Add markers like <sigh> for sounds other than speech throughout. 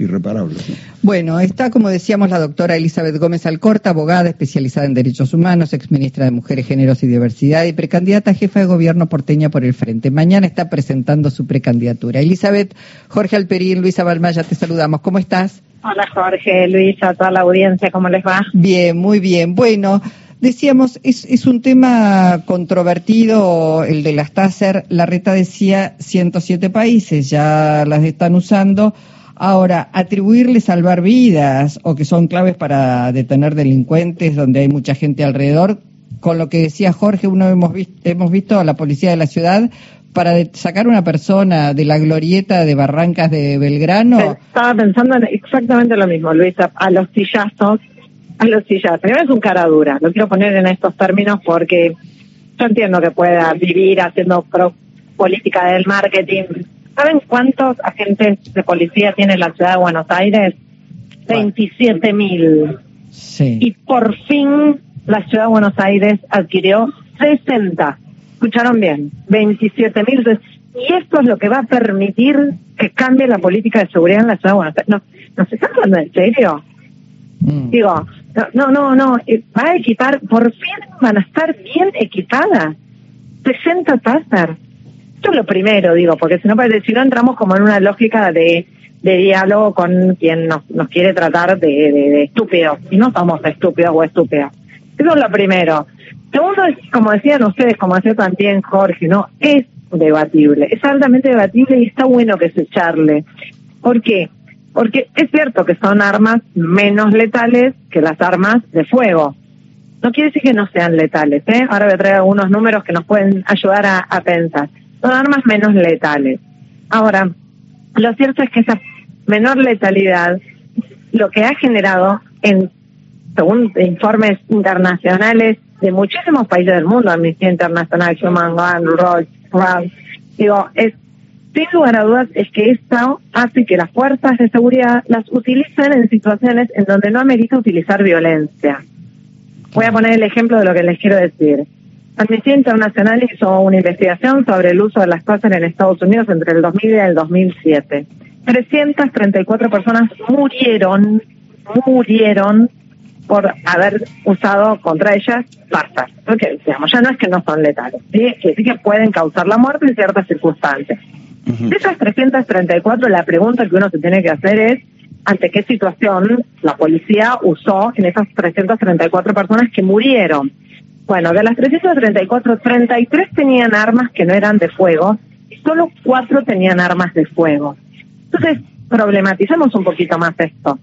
irreparables. Bueno, está, como decíamos, la doctora Elizabeth Gómez Alcorta, abogada especializada en derechos humanos, exministra de Mujeres, Géneros y Diversidad y precandidata a jefa de gobierno porteña por el Frente. Mañana está presentando su precandidatura. Elizabeth, Jorge Alperín, Luisa Balmaya, te saludamos. ¿Cómo estás? Hola Jorge, Luisa, toda la audiencia, ¿cómo les va? Bien, muy bien. Bueno, Decíamos, es, es un tema controvertido el de las TASER. La reta decía 107 países ya las están usando. Ahora, atribuirle salvar vidas o que son claves para detener delincuentes donde hay mucha gente alrededor, con lo que decía Jorge, uno hemos, visto, hemos visto a la policía de la ciudad para sacar una persona de la glorieta de Barrancas de Belgrano. Estaba pensando en exactamente lo mismo, Luisa, a los sillazos a los sillas. Primero es un cara dura, lo quiero poner en estos términos porque yo entiendo que pueda vivir haciendo política del marketing. ¿Saben cuántos agentes de policía tiene la ciudad de Buenos Aires? 27 mil. Sí. Y por fin la ciudad de Buenos Aires adquirió 60. ¿Escucharon bien? 27 mil. Y esto es lo que va a permitir que cambie la política de seguridad en la ciudad de Buenos Aires. ¿Nos, ¿nos están hablando en serio? Mm. Digo, no, no, no, eh, va a equipar, por fin van a estar bien equipadas. 60 Taser. Esto es lo primero, digo, porque si no, si no entramos como en una lógica de, de diálogo con quien nos, nos quiere tratar de, estúpidos. Y no somos estúpidos o estúpidas. Eso es lo primero. Segundo, es, como decían ustedes, como decía también Jorge, ¿no? Es debatible, es altamente debatible y está bueno que se echarle. ¿Por qué? Porque es cierto que son armas menos letales que las armas de fuego. No quiere decir que no sean letales, ¿eh? Ahora voy a traer algunos números que nos pueden ayudar a, pensar. Son armas menos letales. Ahora, lo cierto es que esa menor letalidad lo que ha generado en según informes internacionales de muchísimos países del mundo, Amnistía Internacional, Human Rights Watch, digo, es sin lugar a dudas es que esto hace que las fuerzas de seguridad las utilicen en situaciones en donde no amerita utilizar violencia. Voy a poner el ejemplo de lo que les quiero decir. Amnistía Internacional hizo una investigación sobre el uso de las cosas en Estados Unidos entre el 2000 y el 2007. 334 personas murieron, murieron por haber usado contra ellas pastas. Porque, digamos, ya no es que no son letales, ¿sí? que sí que pueden causar la muerte en ciertas circunstancias. De esas 334, la pregunta que uno se tiene que hacer es, ¿ante qué situación la policía usó en esas 334 personas que murieron? Bueno, de las 334, 33 tenían armas que no eran de fuego y solo 4 tenían armas de fuego. Entonces, problematizamos un poquito más esto.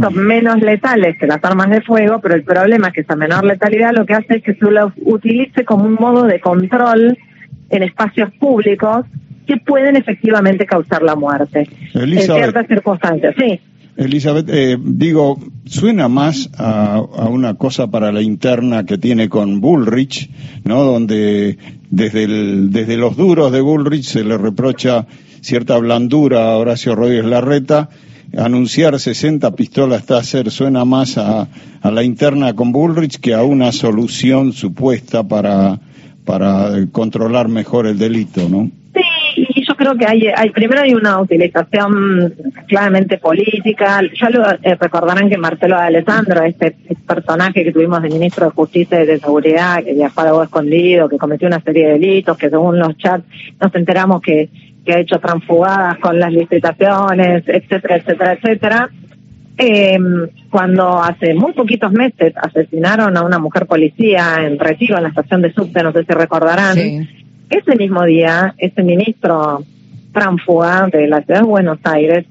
Son menos letales que las armas de fuego, pero el problema es que esa menor letalidad lo que hace es que se lo utilice como un modo de control en espacios públicos que pueden efectivamente causar la muerte en ciertas circunstancias. Sí. Elizabeth, eh, digo, suena más a, una cosa para la interna que tiene con Bullrich, ¿no? Donde desde, el, desde los duros de Bullrich se le reprocha cierta blandura a Horacio Rodríguez Larreta. Anunciar 60 pistolas Taser suena más a, a la interna con Bullrich que a una solución supuesta para, para controlar mejor el delito, ¿no? Creo que hay, hay primero hay una utilización claramente política. Ya lo eh, recordarán que Marcelo Alessandro, este, este, personaje que tuvimos de ministro de Justicia y de Seguridad, que viajó a escondido, que cometió una serie de delitos, que según los chats nos enteramos que, que ha hecho transfugadas con las licitaciones, etcétera, etcétera, etcétera. Eh, cuando hace muy poquitos meses asesinaron a una mujer policía en Retiro, en la estación de subte, no sé si recordarán, ese mismo día, ese ministro tránfuga de la ciudad de Buenos Aires,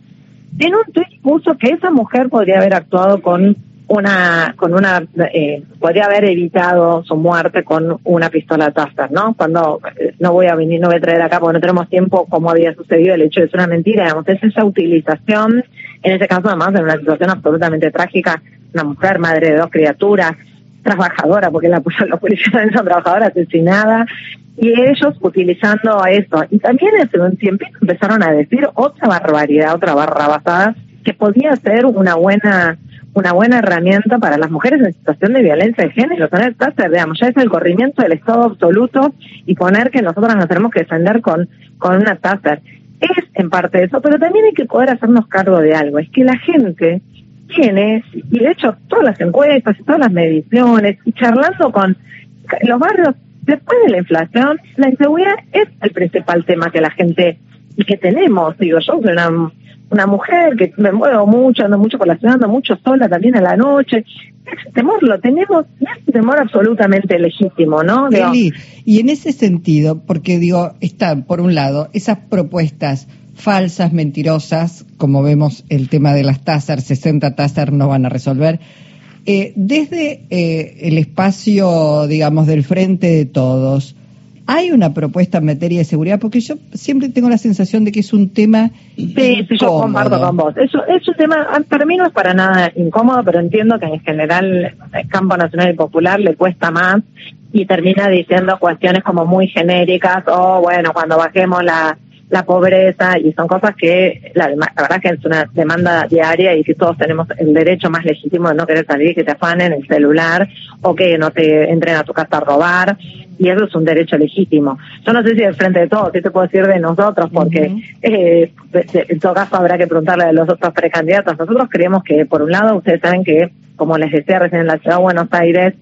en un tuit puso que esa mujer podría haber actuado con una, con una, eh, podría haber evitado su muerte con una pistola Taser, ¿no? Cuando eh, no voy a venir, no voy a traer acá porque no tenemos tiempo como había sucedido el hecho, es una mentira, digamos, es esa utilización, en ese caso además en una situación absolutamente trágica, una mujer, madre de dos criaturas, trabajadora, porque la, la policía también son trabajadoras asesinadas, y ellos utilizando eso. Y también hace un tiempo empezaron a decir otra barbaridad, otra barra basada, que podía ser una buena una buena herramienta para las mujeres en situación de violencia de género, tener taser, digamos, ya es el corrimiento del Estado absoluto y poner que nosotros nos tenemos que defender con, con una taser. es en parte eso, pero también hay que poder hacernos cargo de algo, es que la gente tiene, y de hecho todas las encuestas y todas las mediciones, y charlando con los barrios, después de la inflación, la inseguridad es el principal tema que la gente y que tenemos, digo, yo soy una, una mujer que me muevo mucho, ando mucho por la ciudad, ando mucho sola también a la noche, ese temor lo tenemos, es un temor absolutamente legítimo, ¿no? y en ese sentido, porque digo, están por un lado esas propuestas falsas, mentirosas, como vemos el tema de las TASER, 60 TASER no van a resolver. Eh, desde eh, el espacio, digamos, del frente de todos, ¿hay una propuesta en materia de seguridad? Porque yo siempre tengo la sensación de que es un tema. Sí, sí, yo comparto con vos. Eso es un tema, ah, para mí no es para nada incómodo, pero entiendo que en general el campo nacional y popular le cuesta más y termina diciendo cuestiones como muy genéricas o, bueno, cuando bajemos la la pobreza y son cosas que la, verdad que es una demanda diaria y que todos tenemos el derecho más legítimo de no querer salir y que te afanen el celular o que no te entren a tu casa a robar y eso es un derecho legítimo. Yo no sé si del frente de todos, ¿qué te puedo decir de nosotros? Porque eh, en todo caso habrá que preguntarle a los otros precandidatos. Nosotros creemos que, por un lado, ustedes saben que, como les decía recién en la ciudad de Buenos Aires,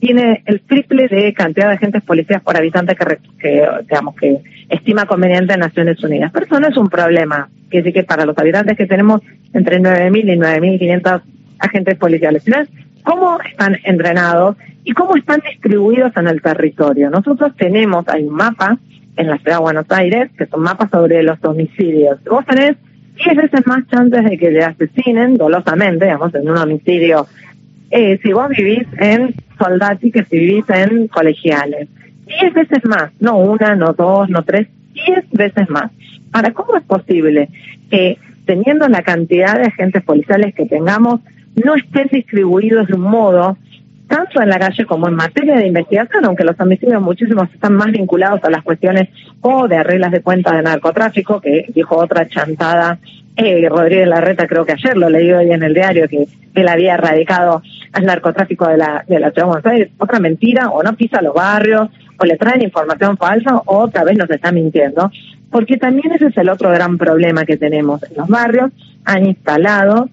tiene el triple de cantidad de agentes policías por habitante que, que digamos que estima conveniente en Naciones Unidas. Pero eso no es un problema, que sí que para los habitantes que tenemos entre 9.000 y 9.500 agentes policiales, cómo están entrenados y cómo están distribuidos en el territorio. Nosotros tenemos, hay un mapa en la ciudad de Buenos Aires, que son mapas sobre los homicidios. Vos tenés 10 veces más chances de que te asesinen dolosamente, digamos, en un homicidio eh, si vos vivís en soldati que si vivís en colegiales. Diez veces más, no una, no dos, no tres, diez veces más. Ahora, ¿cómo es posible que teniendo la cantidad de agentes policiales que tengamos, no estén distribuidos de un modo, tanto en la calle como en materia de investigación, aunque los homicidios muchísimos están más vinculados a las cuestiones o de arreglas de cuentas de narcotráfico, que dijo otra chantada eh, Rodríguez Larreta, creo que ayer lo leí hoy en el diario, que él había erradicado al narcotráfico de la, de la ciudad de Buenos Aires. Otra mentira, o no pisa los barrios, o le traen información falsa, o otra vez nos está mintiendo. Porque también ese es el otro gran problema que tenemos. En los barrios han instalado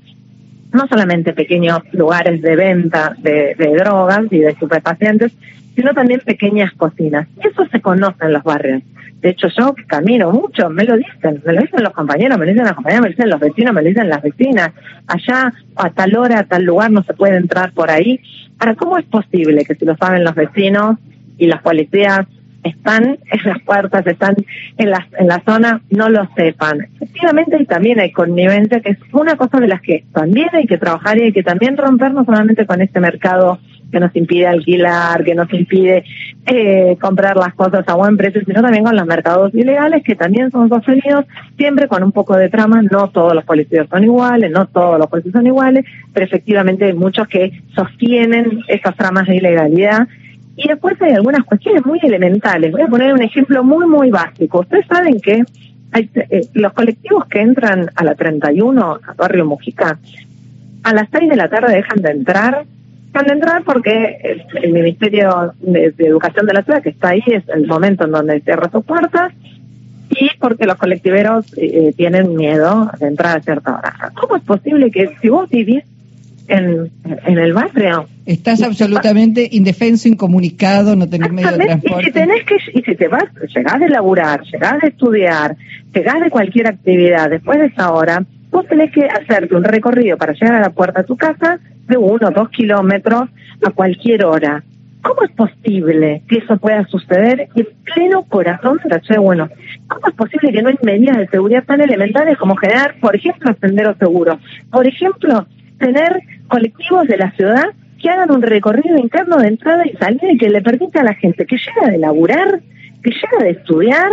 no solamente pequeños lugares de venta de, drogas y de estupefacientes, sino también pequeñas cocinas. Eso se conoce en los barrios. De hecho, yo camino mucho, me lo dicen, me lo dicen los compañeros, me lo dicen las compañeras, me lo dicen los vecinos, me lo dicen las vecinas. Allá, a tal hora, a tal lugar, no se puede entrar por ahí. Ahora, ¿cómo es posible que si lo saben los vecinos y las policías están en las puertas, están en la, en la zona, no lo sepan? Efectivamente, y también hay connivencia, que es una cosa de las que también hay que trabajar y hay que también romper no solamente con este mercado que nos impide alquilar, que nos impide eh, comprar las cosas a buen precio, sino también con los mercados ilegales que también son sostenidos siempre con un poco de trama. No todos los policías son iguales, no todos los policías son iguales, pero efectivamente hay muchos que sostienen esas tramas de ilegalidad. Y después hay algunas cuestiones muy elementales. Voy a poner un ejemplo muy, muy básico. Ustedes saben que hay, eh, los colectivos que entran a la 31, a Barrio Mujica, a las 6 de la tarde dejan de entrar de entrar porque el, Ministerio de, Educación de la ciudad, que está ahí, es el momento en donde cierra sus puertas y porque los colectiveros eh, tienen miedo de entrar a cierta hora. ¿Cómo es posible que si vos vivís en, en el barrio... Estás absolutamente indefenso, incomunicado, no tenés medio de transporte. Y si tenés que, y si te vas, llegás de laburar, llegás de estudiar, llegás de cualquier actividad después de esa hora, vos tenés que hacerte un recorrido para llegar a la puerta de tu casa de uno o dos kilómetros a cualquier hora. ¿Cómo es posible que eso pueda suceder en pleno corazón de la ciudad ¿Cómo es posible que no hay medidas de seguridad tan elementales como generar, por ejemplo, senderos seguros? Por ejemplo, tener colectivos de la ciudad que hagan un recorrido interno de entrada y salida y que le permita a la gente que llega de laburar, que llega de estudiar,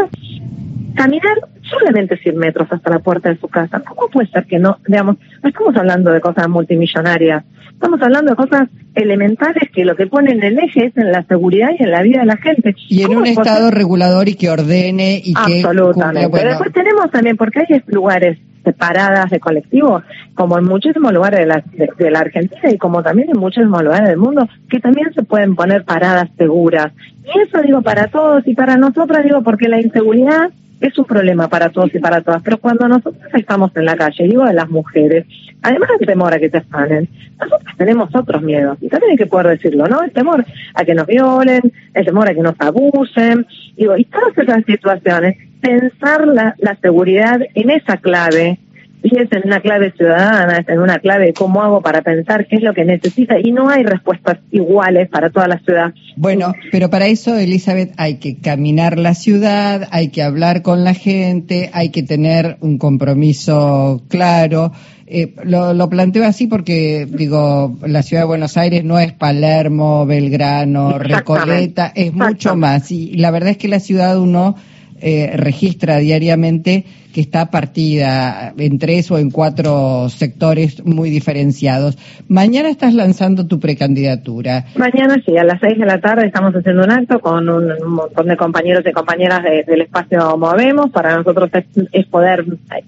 caminar solamente 100 metros hasta la puerta de su casa. ¿Cómo puede ser que no, digamos, no estamos hablando de cosas multimillonarias, estamos hablando de cosas elementales que lo que ponen en el eje es en la seguridad y en la vida de la gente. Y en un Estado regulador y que ordene y que... Absolutamente. Pero después tenemos también, porque hay lugares separadas de colectivos, como en muchísimos lugares de la, de la Argentina y como también en muchísimos lugares del mundo, que también se pueden poner paradas seguras. Y eso digo para todos y para nosotras digo porque la inseguridad es un problema para todos y para todas, pero cuando nosotros estamos en la calle, digo de las mujeres, además del temor a que te afanen, nosotros tenemos otros miedos, y también hay que poder decirlo, ¿no? El temor a que nos violen, el temor a que nos abusen, digo, y todas esas situaciones, pensar la, la seguridad en esa clave, y es en una clave ciudadana, es en una clave de cómo hago para pensar qué es lo que necesita y no hay respuestas iguales para toda la ciudad. Bueno, pero para eso, Elizabeth, hay que caminar la ciudad, hay que hablar con la gente, hay que tener un compromiso claro. Eh, lo, lo, planteo así porque, digo, la ciudad de Buenos Aires no es Palermo, Belgrano, Recoleta, es mucho más. Y la verdad es que la ciudad uno eh, registra diariamente que está partida en tres o en cuatro sectores muy diferenciados. Mañana estás lanzando tu precandidatura. Mañana sí, a las seis de la tarde estamos haciendo un acto con un, montón de compañeros y compañeras del espacio Movemos. Para nosotros es, poder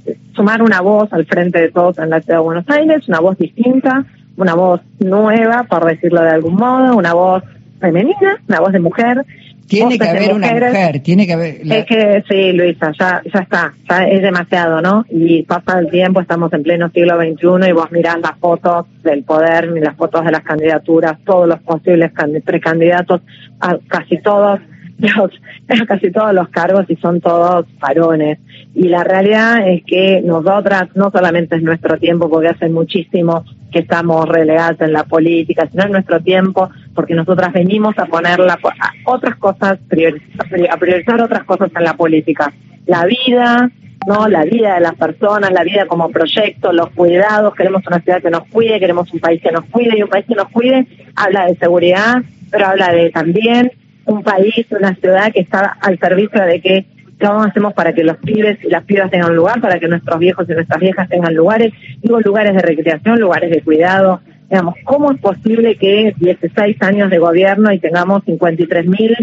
eh, sumar una voz al frente de todos en la ciudad de Buenos Aires, una voz distinta, una voz nueva, por decirlo de algún modo, una voz femenina, una voz de mujer, tiene que haber una mujer, tiene que haber... Es que sí, Luisa, ya, ya está, ya es demasiado, ¿no? Y pasa el tiempo, estamos en pleno siglo XXI y vos mirás las fotos del poder, las fotos de las candidaturas, todos los posibles precandidatos, casi todos <laughs> los, casi todos los cargos y son todos varones. Y la realidad es que nosotras, no solamente es nuestro tiempo, porque hace muchísimo que estamos relegadas en la política, sino es nuestro tiempo porque nosotras venimos a poner la, otras cosas, a priorizar otras cosas en la política. La vida, no la vida de las personas, la vida como proyecto, los cuidados, queremos una ciudad que nos cuide, queremos un país que nos cuide y un país que nos cuide habla de seguridad, pero habla de también un país, una ciudad que está al servicio de que cómo hacemos para que los pibes y las pibas tengan lugar, para que nuestros viejos y nuestras viejas tengan lugares, digo lugares de recreación, lugares de cuidado, digamos, ¿cómo es posible que 16 años de gobierno y tengamos 53 mil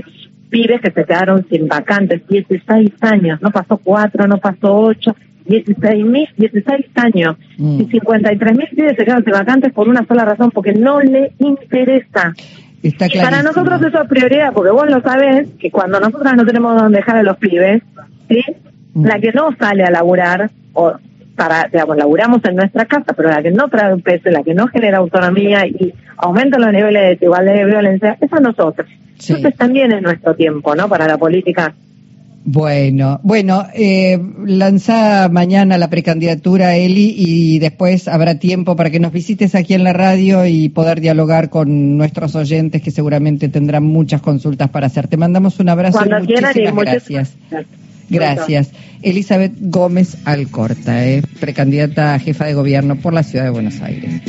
pibes que se quedaron sin vacantes? 16 años, no pasó 4, no pasó 8, 16 mil, 16 años. Mm. Y 53 mil pibes se quedaron sin vacantes por una sola razón, porque no le interesa. y para nosotros eso es prioridad, porque vos lo sabés, que cuando nosotras no tenemos donde dejar a los pibes, ¿sí? Mm. La que no sale a laburar, o para, digamos, laburamos en nuestra casa, pero la que no trae un peso, la que no genera autonomía y aumenta los niveles de desigualdad de violencia, es a nosotros. Entonces también es nuestro tiempo, ¿no? Para la política. Bueno, bueno, eh, lanza mañana la precandidatura, Eli, y después habrá tiempo para que nos visites aquí en la radio y poder dialogar con nuestros oyentes que seguramente tendrán muchas consultas para hacer. Te mandamos un abrazo y muchísimas gracias. Gracias. Elizabeth Gómez Alcorta, eh, precandidata a jefa de gobierno por la ciudad de Buenos Aires.